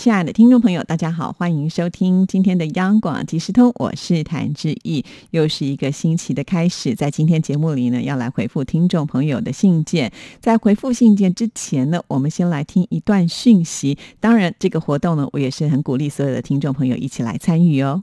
亲爱的听众朋友，大家好，欢迎收听今天的央广即时通，我是谭志毅。又是一个新奇的开始，在今天节目里呢，要来回复听众朋友的信件。在回复信件之前呢，我们先来听一段讯息。当然，这个活动呢，我也是很鼓励所有的听众朋友一起来参与哦。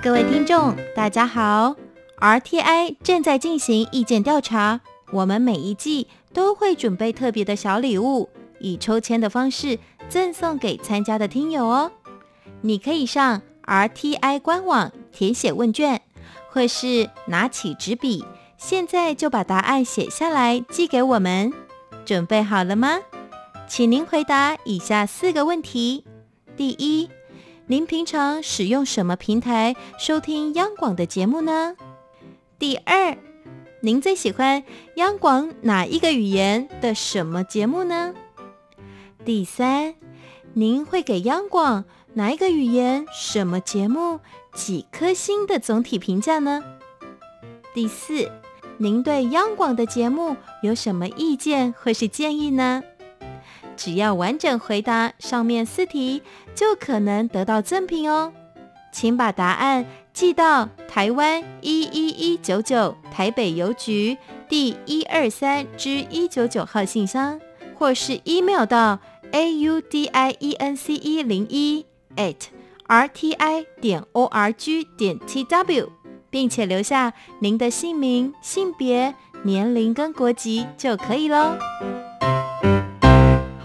各位听众，大家好，RTI 正在进行意见调查。我们每一季都会准备特别的小礼物，以抽签的方式赠送给参加的听友哦。你可以上 RTI 官网填写问卷，或是拿起纸笔，现在就把答案写下来寄给我们。准备好了吗？请您回答以下四个问题：第一，您平常使用什么平台收听央广的节目呢？第二。您最喜欢央广哪一个语言的什么节目呢？第三，您会给央广哪一个语言什么节目几颗星的总体评价呢？第四，您对央广的节目有什么意见或是建议呢？只要完整回答上面四题，就可能得到赠品哦。请把答案。寄到台湾一一一九九台北邮局第一二三之一九九号信箱，或是 email 到 a u d i e n c e 零一 at r t i 点 o r g 点 t w，并且留下您的姓名、性别、年龄跟国籍就可以喽。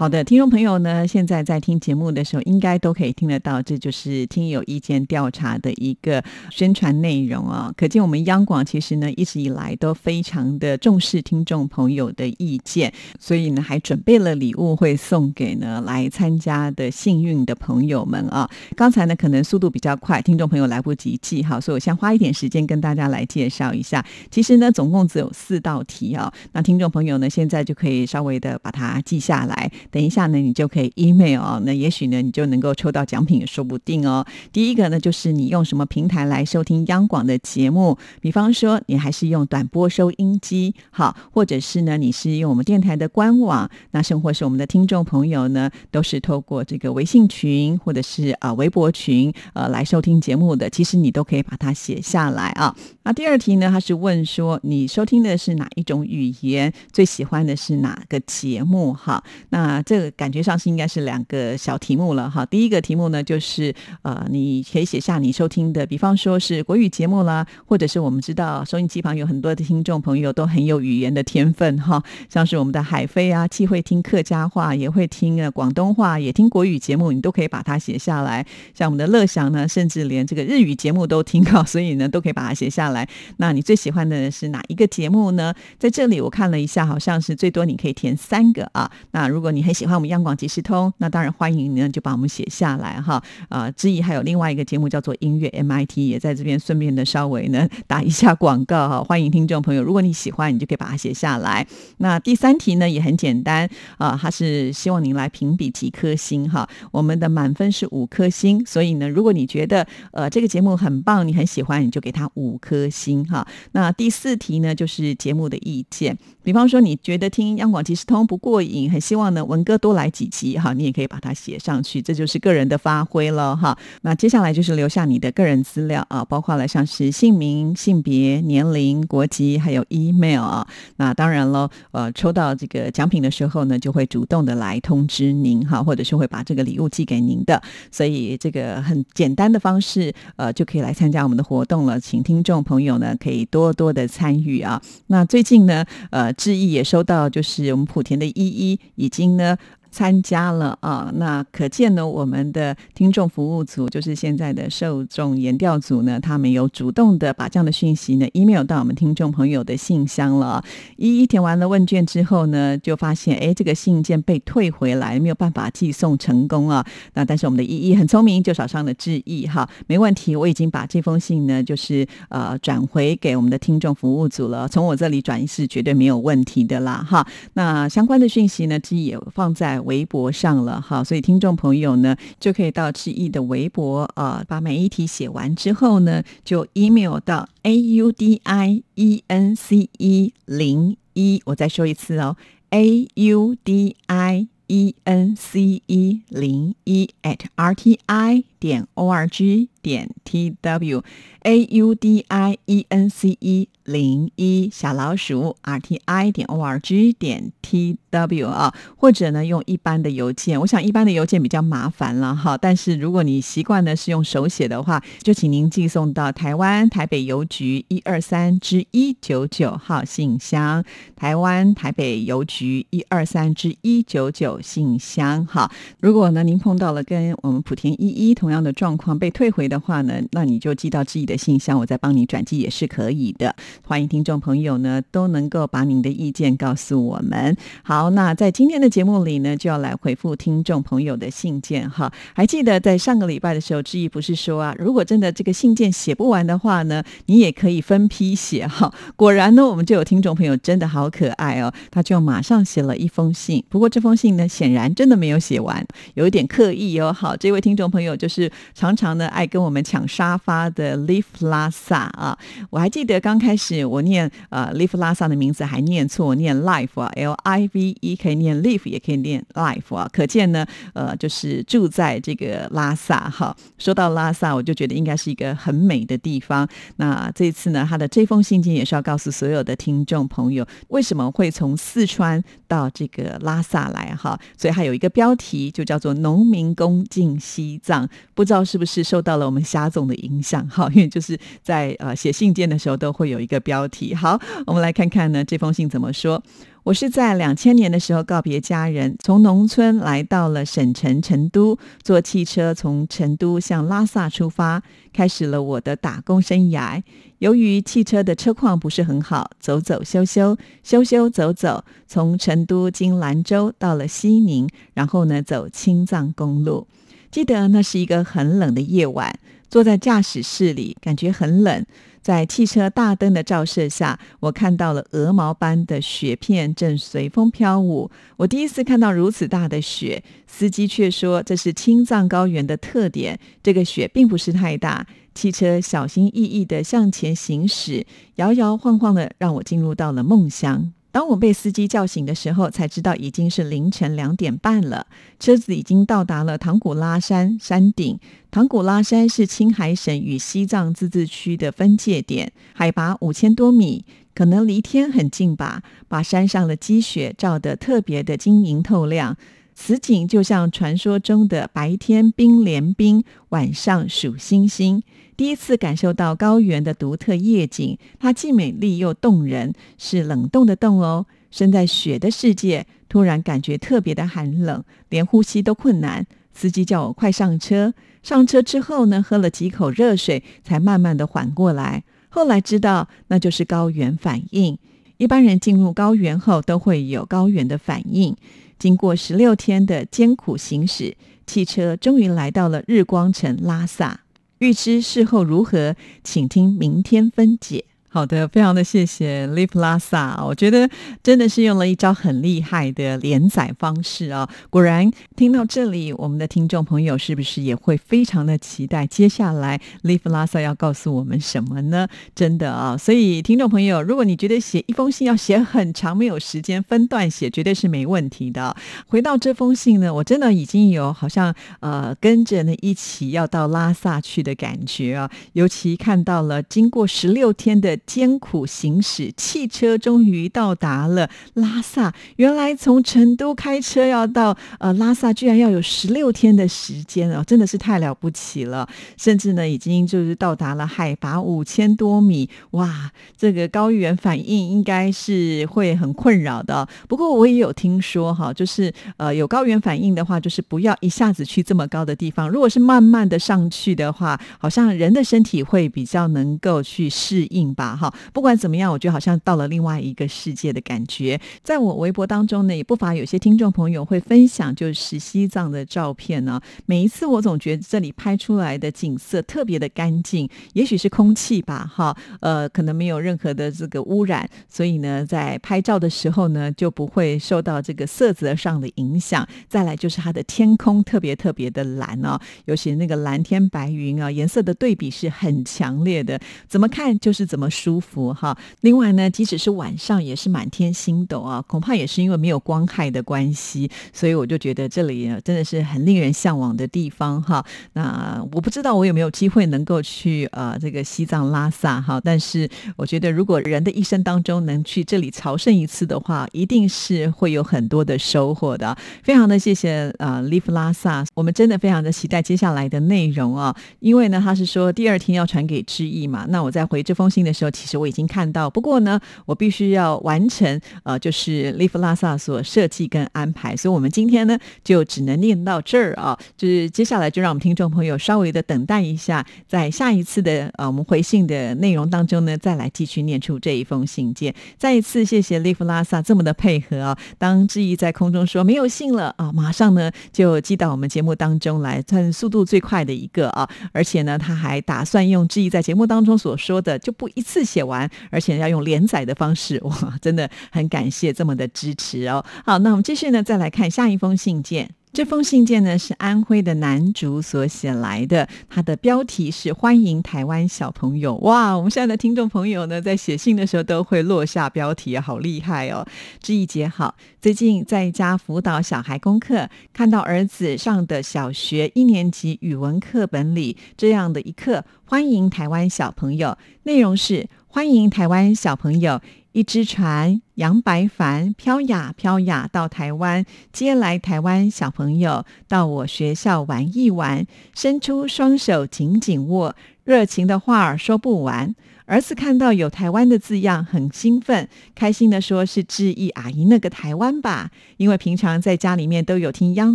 好的，听众朋友呢，现在在听节目的时候，应该都可以听得到，这就是听友意见调查的一个宣传内容啊。可见我们央广其实呢，一直以来都非常的重视听众朋友的意见，所以呢，还准备了礼物会送给呢来参加的幸运的朋友们啊。刚才呢，可能速度比较快，听众朋友来不及记好，所以我先花一点时间跟大家来介绍一下。其实呢，总共只有四道题啊，那听众朋友呢，现在就可以稍微的把它记下来。等一下呢，你就可以 email 哦，那也许呢，你就能够抽到奖品也说不定哦。第一个呢，就是你用什么平台来收听央广的节目？比方说，你还是用短波收音机，好，或者是呢，你是用我们电台的官网，那甚或是我们的听众朋友呢，都是透过这个微信群或者是啊微博群呃来收听节目的。其实你都可以把它写下来啊。那第二题呢，他是问说，你收听的是哪一种语言？最喜欢的是哪个节目？哈，那。这个感觉上是应该是两个小题目了哈。第一个题目呢，就是呃，你可以写下你收听的，比方说是国语节目啦，或者是我们知道收音机旁有很多的听众朋友都很有语言的天分哈，像是我们的海飞啊，既会听客家话，也会听呃广东话，也听国语节目，你都可以把它写下来。像我们的乐祥呢，甚至连这个日语节目都听到，所以呢，都可以把它写下来。那你最喜欢的是哪一个节目呢？在这里我看了一下，好像是最多你可以填三个啊。那如果你很喜欢我们央广即时通，那当然欢迎呢，就把我们写下来哈。啊，之意还有另外一个节目叫做音乐 MIT，也在这边顺便的稍微呢打一下广告哈。欢迎听众朋友，如果你喜欢，你就可以把它写下来。那第三题呢也很简单啊，它是希望您来评比几颗星哈。我们的满分是五颗星，所以呢，如果你觉得呃这个节目很棒，你很喜欢，你就给他五颗星哈。那第四题呢就是节目的意见，比方说你觉得听央广即时通不过瘾，很希望呢文歌多来。几集哈，你也可以把它写上去，这就是个人的发挥了哈。那接下来就是留下你的个人资料啊，包括了像是姓名、性别、年龄、国籍，还有 email 啊。那当然了，呃，抽到这个奖品的时候呢，就会主动的来通知您哈，或者是会把这个礼物寄给您的。所以这个很简单的方式，呃，就可以来参加我们的活动了。请听众朋友呢，可以多多的参与啊。那最近呢，呃，志毅也收到，就是我们莆田的依依已经呢。呢，参加了啊。那可见呢，我们的听众服务组就是现在的受众研调组呢，他们有主动的把这样的讯息呢 email 到我们听众朋友的信箱了。一一填完了问卷之后呢，就发现哎，这个信件被退回来，没有办法寄送成功啊。那但是我们的依依很聪明，就少上了致意哈，没问题，我已经把这封信呢，就是呃转回给我们的听众服务组了。从我这里转移是绝对没有问题的啦哈。那相关的讯息呢，志毅也放在微博上了哈，所以听众朋友呢就可以到志毅的微博啊，把每一题写完之后呢，就 email 到 a u d i e n c e 零一，我再说一次哦，a u d i e n c e 零一 at r t i 点 o r g 点 t w a u d i e n c e 零一小老鼠 r t i 点 o r g 点 t w 啊，或者呢用一般的邮件，我想一般的邮件比较麻烦了哈。但是如果你习惯呢是用手写的话，就请您寄送到台湾台北邮局一二三之一九九号信箱，台湾台北邮局一二三之一九九信箱哈。如果呢您碰到了跟我们莆田一一同样的状况被退回的话呢，那你就寄到自己的信箱，我再帮你转寄也是可以的。欢迎听众朋友呢都能够把您的意见告诉我们。好，那在今天的节目里呢，就要来回复听众朋友的信件哈。还记得在上个礼拜的时候，志毅不是说啊，如果真的这个信件写不完的话呢，你也可以分批写哈。果然呢，我们就有听众朋友真的好可爱哦，他就马上写了一封信。不过这封信呢，显然真的没有写完，有一点刻意哦。好，这位听众朋友就是常常呢爱跟我们抢沙发的 Live 拉萨啊。我还记得刚开始我念呃 Live 拉萨的名字还念错，念 Life 啊，L I V E 可以念 Live 也可以念 Life 啊。可见呢，呃，就是住在这个拉萨哈。说到拉萨，我就觉得应该是一个很美的地方。那这次呢，他的这封信件也是要告诉所有的听众朋友，为什么会从四川到这个拉萨来哈。所以还有一个标题就叫做“农民工进西藏”，不知道是不是受到了我们霞总的影响哈？因为就是在呃写信件的时候都会有一个标题。好，我们来看看呢这封信怎么说。我是在两千年的时候告别家人，从农村来到了省城成都，坐汽车从成都向拉萨出发，开始了我的打工生涯。由于汽车的车况不是很好，走走修修，修修走走，从成都经兰州到了西宁，然后呢走青藏公路。记得那是一个很冷的夜晚，坐在驾驶室里，感觉很冷。在汽车大灯的照射下，我看到了鹅毛般的雪片正随风飘舞。我第一次看到如此大的雪，司机却说这是青藏高原的特点。这个雪并不是太大，汽车小心翼翼地向前行驶，摇摇晃晃的让我进入到了梦乡。当我被司机叫醒的时候，才知道已经是凌晨两点半了。车子已经到达了唐古拉山山顶。唐古拉山是青海省与西藏自治区的分界点，海拔五千多米，可能离天很近吧，把山上的积雪照得特别的晶莹透亮。此景就像传说中的白天冰连冰，晚上数星星。第一次感受到高原的独特夜景，它既美丽又动人，是冷冻的冻哦。身在雪的世界，突然感觉特别的寒冷，连呼吸都困难。司机叫我快上车。上车之后呢，喝了几口热水，才慢慢的缓过来。后来知道那就是高原反应。一般人进入高原后都会有高原的反应。经过十六天的艰苦行驶，汽车终于来到了日光城拉萨。预知事后如何，请听明天分解。好的，非常的谢谢 Live 拉萨，我觉得真的是用了一招很厉害的连载方式啊！果然听到这里，我们的听众朋友是不是也会非常的期待接下来 Live 拉萨要告诉我们什么呢？真的啊！所以听众朋友，如果你觉得写一封信要写很长，没有时间分段写，绝对是没问题的。回到这封信呢，我真的已经有好像呃跟着呢一起要到拉萨去的感觉啊！尤其看到了经过十六天的。艰苦行驶，汽车终于到达了拉萨。原来从成都开车要到呃拉萨，居然要有十六天的时间哦，真的是太了不起了。甚至呢，已经就是到达了海拔五千多米，哇，这个高原反应应该是会很困扰的。不过我也有听说哈，就是呃有高原反应的话，就是不要一下子去这么高的地方。如果是慢慢的上去的话，好像人的身体会比较能够去适应吧。哈，不管怎么样，我觉得好像到了另外一个世界的感觉。在我微博当中呢，也不乏有些听众朋友会分享就是西藏的照片呢。每一次我总觉得这里拍出来的景色特别的干净，也许是空气吧，哈，呃，可能没有任何的这个污染，所以呢，在拍照的时候呢，就不会受到这个色泽上的影响。再来就是它的天空特别特别的蓝哦，尤其那个蓝天白云啊，颜色的对比是很强烈的，怎么看就是怎么舒服哈。另外呢，即使是晚上也是满天星斗啊，恐怕也是因为没有光害的关系，所以我就觉得这里真的是很令人向往的地方哈。那我不知道我有没有机会能够去呃这个西藏拉萨哈，但是我觉得如果人的一生当中能去这里朝圣一次的话，一定是会有很多的收获的。非常的谢谢呃 Live 拉萨，我们真的非常的期待接下来的内容啊，因为呢他是说第二天要传给知意嘛，那我在回这封信的时候，其实我已经看到，不过呢我必须要完成呃就是 Live 拉萨所设计跟安排，所以我们今天呢就只能念到这儿啊，就是接下来就让我们听众朋友稍微的等待一下，在下一次的呃我们回信的内容当中呢，再来继续念出这一封信件。再一次谢谢 Live 拉萨这么的配合啊，当志毅在空中说没有信了啊，马上呢就寄到我们节目当中来，算速度最快的一个啊，而且呢他还打算用志毅在节目当中所说的，就不一次写完，而且要用连载的方式，哇，真的很感谢这么的支持哦。好，那我们继续呢，再来看下一封信件。这封信件呢是安徽的男主所写来的，他的标题是“欢迎台湾小朋友”。哇，我们现在的听众朋友呢，在写信的时候都会落下标题，好厉害哦！志毅姐好，最近在家辅导小孩功课，看到儿子上的小学一年级语文课本里这样的一课，“欢迎台湾小朋友”，内容是欢迎台湾小朋友。一只船扬白帆飘呀飘呀到台湾，接来台湾小朋友到我学校玩一玩，伸出双手紧紧握，热情的话儿说不完。儿子看到有台湾的字样，很兴奋，开心的说：“是致意阿姨那个台湾吧？”因为平常在家里面都有听央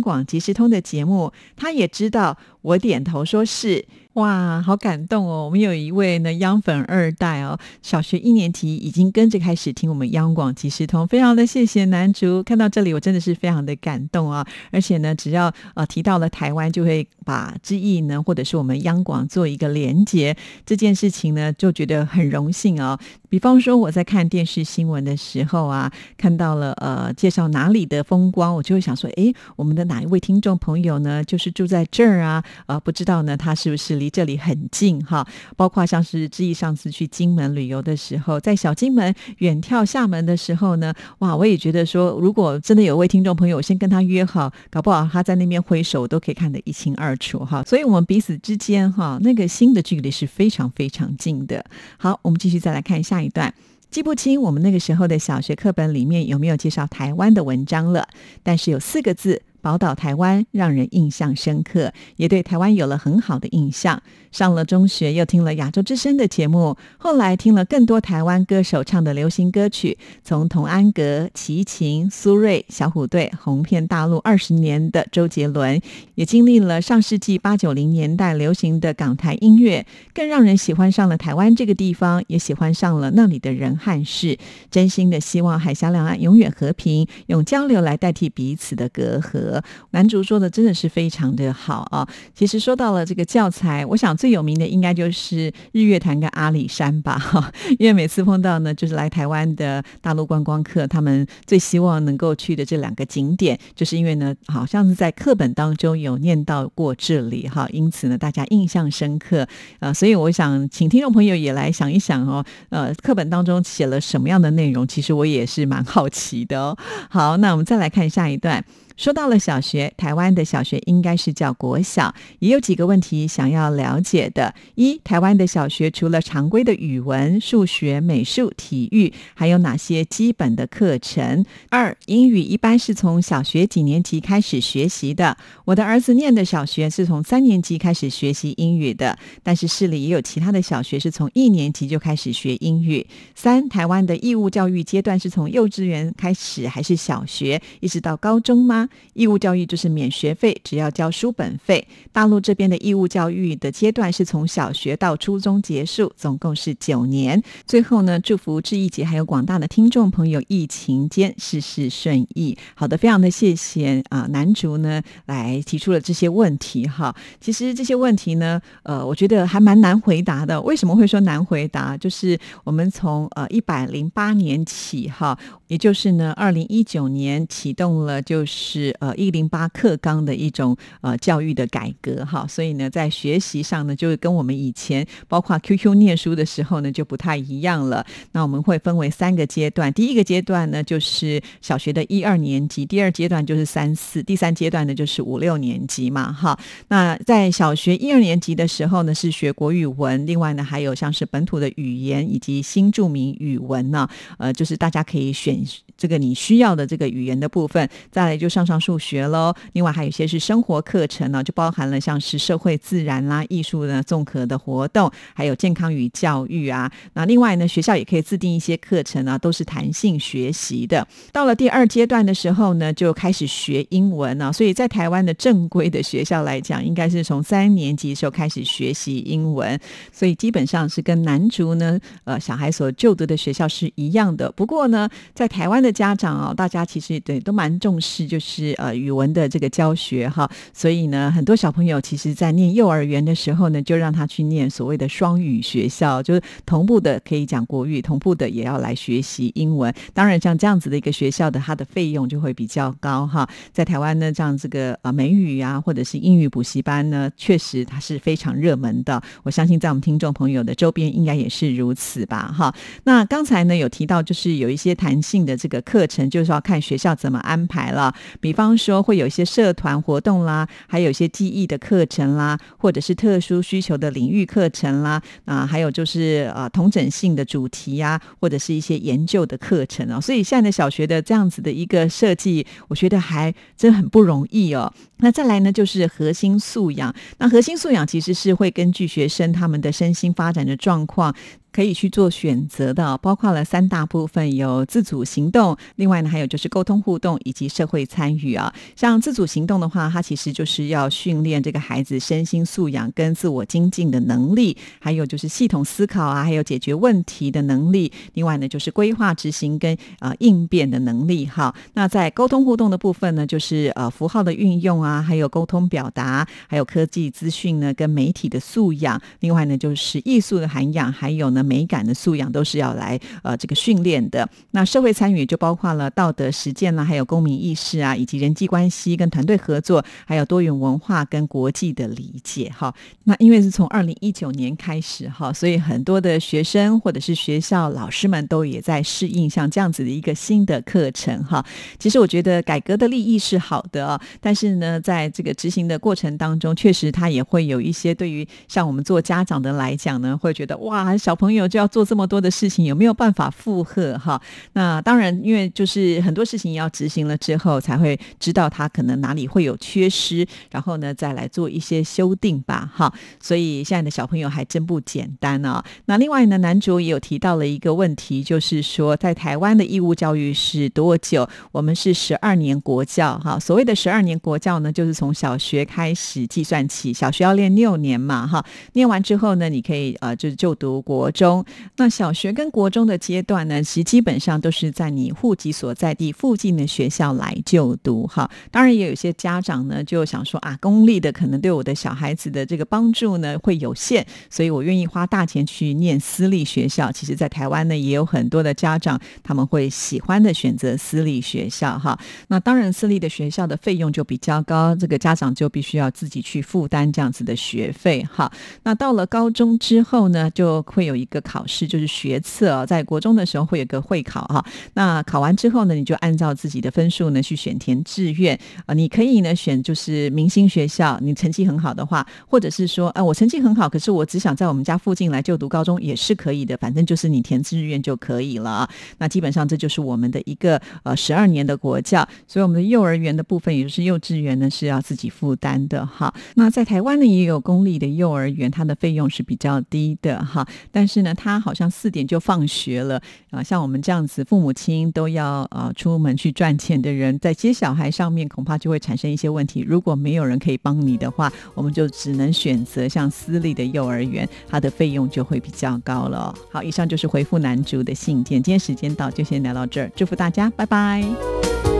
广即时通的节目，他也知道。我点头说是。哇，好感动哦！我们有一位呢央粉二代哦，小学一年级已经跟着开始听我们央广即时通，非常的谢谢男主。看到这里，我真的是非常的感动啊！而且呢，只要呃提到了台湾，就会把之意呢，或者是我们央广做一个连接，这件事情呢，就觉得很荣幸哦。比方说，我在看电视新闻的时候啊，看到了呃介绍哪里的的风光，我就会想说，哎，我们的哪一位听众朋友呢，就是住在这儿啊？呃，不知道呢，他是不是离这里很近哈？包括像是志毅上次去金门旅游的时候，在小金门远眺厦门的时候呢，哇，我也觉得说，如果真的有位听众朋友，先跟他约好，搞不好他在那边挥手都可以看得一清二楚哈。所以，我们彼此之间哈，那个心的距离是非常非常近的。好，我们继续再来看下一段。记不清我们那个时候的小学课本里面有没有介绍台湾的文章了，但是有四个字。宝岛台湾让人印象深刻，也对台湾有了很好的印象。上了中学，又听了亚洲之声的节目，后来听了更多台湾歌手唱的流行歌曲，从童安格、齐秦、苏芮、小虎队红遍大陆二十年的周杰伦，也经历了上世纪八九零年代流行的港台音乐，更让人喜欢上了台湾这个地方，也喜欢上了那里的人和事。真心的希望海峡两岸永远和平，用交流来代替彼此的隔阂。男主说的真的是非常的好啊！其实说到了这个教材，我想最有名的应该就是日月潭跟阿里山吧，哈！因为每次碰到呢，就是来台湾的大陆观光客，他们最希望能够去的这两个景点，就是因为呢，好像是在课本当中有念到过这里，哈，因此呢，大家印象深刻啊！所以我想请听众朋友也来想一想哦，呃，课本当中写了什么样的内容？其实我也是蛮好奇的哦。好，那我们再来看下一段。说到了小学，台湾的小学应该是叫国小，也有几个问题想要了解的：一，台湾的小学除了常规的语文、数学、美术、体育，还有哪些基本的课程？二，英语一般是从小学几年级开始学习的？我的儿子念的小学是从三年级开始学习英语的，但是市里也有其他的小学是从一年级就开始学英语。三，台湾的义务教育阶段是从幼稚园开始还是小学一直到高中吗？义务教育就是免学费，只要交书本费。大陆这边的义务教育的阶段是从小学到初中结束，总共是九年。最后呢，祝福志毅姐还有广大的听众朋友，疫情间事事顺意。好的，非常的谢谢啊，男竹呢来提出了这些问题哈。其实这些问题呢，呃，我觉得还蛮难回答的。为什么会说难回答？就是我们从呃一百零八年起哈，也就是呢二零一九年启动了，就是是呃一零八课纲的一种呃教育的改革哈。所以呢，在学习上呢，就是跟我们以前包括 QQ 念书的时候呢，就不太一样了。那我们会分为三个阶段，第一个阶段呢，就是小学的一二年级；第二阶段就是三四；第三阶段呢，就是五六年级嘛哈。那在小学一二年级的时候呢，是学国语文，另外呢，还有像是本土的语言以及新著名语文呢，呃，就是大家可以选这个你需要的这个语言的部分。再来就上上数学喽，另外还有一些是生活课程呢，就包含了像是社会、自然啦、艺术的综合的活动，还有健康与教育啊。那另外呢，学校也可以自定一些课程啊，都是弹性学习的。到了第二阶段的时候呢，就开始学英文了。所以在台湾的正规的学校来讲，应该是从三年级的时候开始学习英文。所以基本上是跟南竹呢，呃，小孩所就读的学校是一样的。不过呢，在台湾的家长啊，大家其实对都蛮重视，就是是呃语文的这个教学哈。所以呢，很多小朋友其实在念幼儿园的时候呢，就让他去念所谓的双语学校，就是同步的可以讲国语，同步的也要来学习英文。当然，像这样子的一个学校的，它的费用就会比较高哈。在台湾呢，这样这个呃美语啊，或者是英语补习班呢，确实它是非常热门的。我相信在我们听众朋友的周边，应该也是如此吧哈。那刚才呢有提到，就是有一些弹性的这个课程，就是要看学校怎么安排了。比方说，会有一些社团活动啦，还有一些记忆的课程啦，或者是特殊需求的领域课程啦，啊，还有就是呃同整性的主题呀，或者是一些研究的课程哦。所以现在的小学的这样子的一个设计，我觉得还真很不容易哦。那再来呢，就是核心素养。那核心素养其实是会根据学生他们的身心发展的状况。可以去做选择的，包括了三大部分，有自主行动，另外呢还有就是沟通互动以及社会参与啊。像自主行动的话，它其实就是要训练这个孩子身心素养跟自我精进的能力，还有就是系统思考啊，还有解决问题的能力。另外呢就是规划执行跟呃应变的能力哈。那在沟通互动的部分呢，就是呃符号的运用啊，还有沟通表达，还有科技资讯呢跟媒体的素养。另外呢就是艺术的涵养，还有呢。美感的素养都是要来呃这个训练的。那社会参与就包括了道德实践啦，还有公民意识啊，以及人际关系跟团队合作，还有多元文化跟国际的理解哈。那因为是从二零一九年开始哈，所以很多的学生或者是学校老师们都也在适应像这样子的一个新的课程哈。其实我觉得改革的利益是好的，但是呢，在这个执行的过程当中，确实它也会有一些对于像我们做家长的来讲呢，会觉得哇，小朋友。朋友就要做这么多的事情，有没有办法负荷哈？那当然，因为就是很多事情要执行了之后，才会知道他可能哪里会有缺失，然后呢再来做一些修订吧哈。所以现在的小朋友还真不简单啊。那另外呢，男主也有提到了一个问题，就是说在台湾的义务教育是多久？我们是十二年国教哈。所谓的十二年国教呢，就是从小学开始计算起，小学要练六年嘛哈。念完之后呢，你可以呃就是就读国中。那小学跟国中的阶段呢，其实基本上都是在你户籍所在地附近的学校来就读哈。当然也有些家长呢就想说啊，公立的可能对我的小孩子的这个帮助呢会有限，所以我愿意花大钱去念私立学校。其实，在台湾呢也有很多的家长他们会喜欢的选择私立学校哈。那当然，私立的学校的费用就比较高，这个家长就必须要自己去负担这样子的学费哈。那到了高中之后呢，就会有一一个考试，就是学测，在国中的时候会有个会考哈。那考完之后呢，你就按照自己的分数呢去选填志愿啊。你可以呢选就是明星学校，你成绩很好的话，或者是说，啊，我成绩很好，可是我只想在我们家附近来就读高中也是可以的，反正就是你填志愿就可以了。那基本上这就是我们的一个呃十二年的国教，所以我们的幼儿园的部分，也就是幼稚园呢是要自己负担的哈。那在台湾呢也有公立的幼儿园，它的费用是比较低的哈，但是是呢，他好像四点就放学了啊。像我们这样子，父母亲都要呃出门去赚钱的人，在接小孩上面恐怕就会产生一些问题。如果没有人可以帮你的话，我们就只能选择像私立的幼儿园，它的费用就会比较高了。好，以上就是回复男主的信件。今天时间到，就先聊到这儿，祝福大家，拜拜。